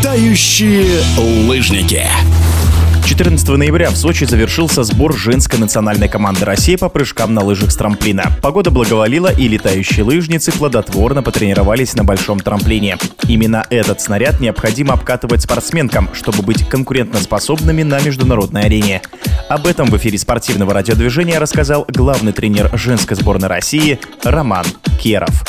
Летающие лыжники. 14 ноября в Сочи завершился сбор женской национальной команды России по прыжкам на лыжах с трамплина. Погода благоволила, и летающие лыжницы плодотворно потренировались на большом трамплине. Именно этот снаряд необходимо обкатывать спортсменкам, чтобы быть конкурентоспособными на международной арене. Об этом в эфире спортивного радиодвижения рассказал главный тренер женской сборной России Роман Керов.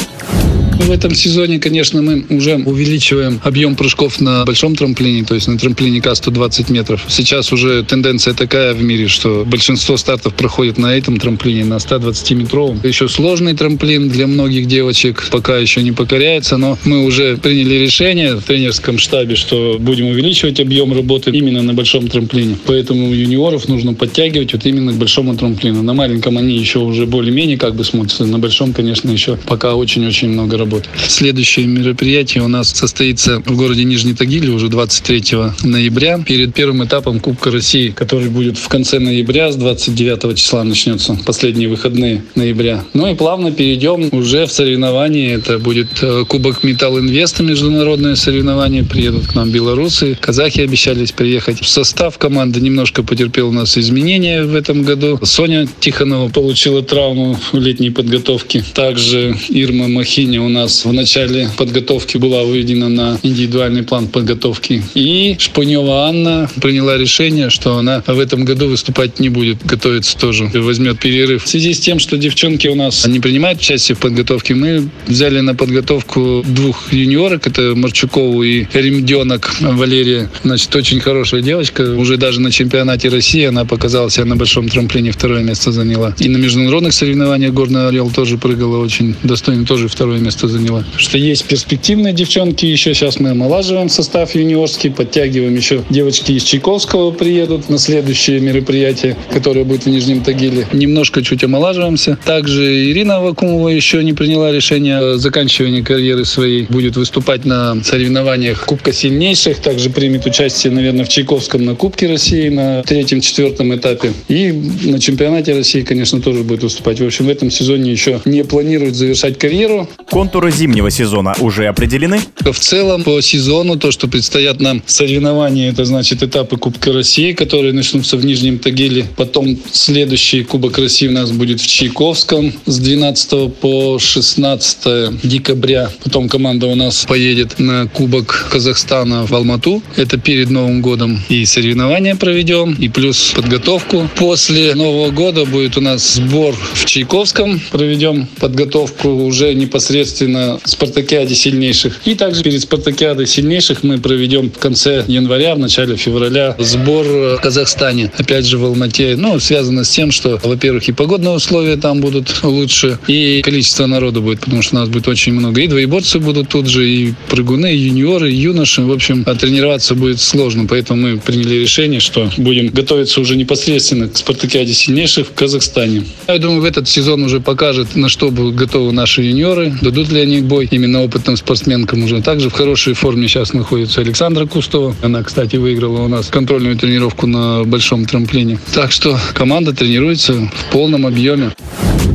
В этом сезоне, конечно, мы уже увеличиваем объем прыжков на большом трамплине, то есть на трамплине К-120 метров. Сейчас уже тенденция такая в мире, что большинство стартов проходит на этом трамплине, на 120-метровом. Еще сложный трамплин для многих девочек пока еще не покоряется, но мы уже приняли решение в тренерском штабе, что будем увеличивать объем работы именно на большом трамплине. Поэтому юниоров нужно подтягивать вот именно к большому трамплину. На маленьком они еще уже более-менее как бы смотрятся, на большом, конечно, еще пока очень-очень много работы работы. Следующее мероприятие у нас состоится в городе Нижний Тагиле уже 23 ноября перед первым этапом Кубка России, который будет в конце ноября, с 29 числа начнется, последние выходные ноября. Ну и плавно перейдем уже в соревнования. Это будет э, Кубок Металл Инвеста, международное соревнование. Приедут к нам белорусы, казахи обещались приехать. Состав команды немножко потерпел у нас изменения в этом году. Соня Тихонова получила травму в летней подготовке. Также Ирма Махини у нас в начале подготовки была выведена на индивидуальный план подготовки. И Шпунева Анна приняла решение, что она в этом году выступать не будет, готовиться тоже, возьмет перерыв. В связи с тем, что девчонки у нас не принимают участие в подготовке, мы взяли на подготовку двух юниорок, это Марчукову и Ремденок Валерия. Значит, очень хорошая девочка. Уже даже на чемпионате России она показала себя на большом трамплине, второе место заняла. И на международных соревнованиях Горный Орел тоже прыгала очень достойно, тоже второе место место заняла. Что есть перспективные девчонки еще. Сейчас мы омолаживаем состав юниорский, подтягиваем еще девочки из Чайковского приедут на следующее мероприятие, которое будет в Нижнем Тагиле. Немножко чуть омолаживаемся. Также Ирина Вакумова еще не приняла решение о заканчивании карьеры своей. Будет выступать на соревнованиях Кубка сильнейших. Также примет участие, наверное, в Чайковском на Кубке России на третьем-четвертом этапе. И на чемпионате России, конечно, тоже будет выступать. В общем, в этом сезоне еще не планирует завершать карьеру. Контуры зимнего сезона уже определены? В целом по сезону то, что предстоят нам соревнования, это значит этапы Кубка России, которые начнутся в Нижнем Тагиле. Потом следующий Кубок России у нас будет в Чайковском с 12 по 16 декабря. Потом команда у нас поедет на Кубок Казахстана в Алмату. Это перед Новым годом. И соревнования проведем, и плюс подготовку. После Нового года будет у нас сбор в Чайковском. Проведем подготовку уже непосредственно непосредственно спартакиаде сильнейших. И также перед спартакиадой сильнейших мы проведем в конце января, в начале февраля сбор в Казахстане. Опять же в Алмате. Ну, связано с тем, что, во-первых, и погодные условия там будут лучше, и количество народу будет, потому что у нас будет очень много. И двоеборцы будут тут же, и прыгуны, и юниоры, и юноши. В общем, а тренироваться будет сложно, поэтому мы приняли решение, что будем готовиться уже непосредственно к спартакиаде сильнейших в Казахстане. Я думаю, в этот сезон уже покажет, на что будут готовы наши юниоры, дадут ли они бой именно опытным спортсменкам уже. Также в хорошей форме сейчас находится Александра Кустова. Она, кстати, выиграла у нас контрольную тренировку на большом трамплине. Так что команда тренируется в полном объеме.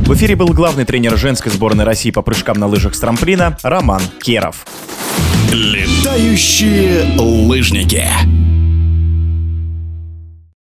В эфире был главный тренер женской сборной России по прыжкам на лыжах с трамплина Роман Керов. Летающие лыжники.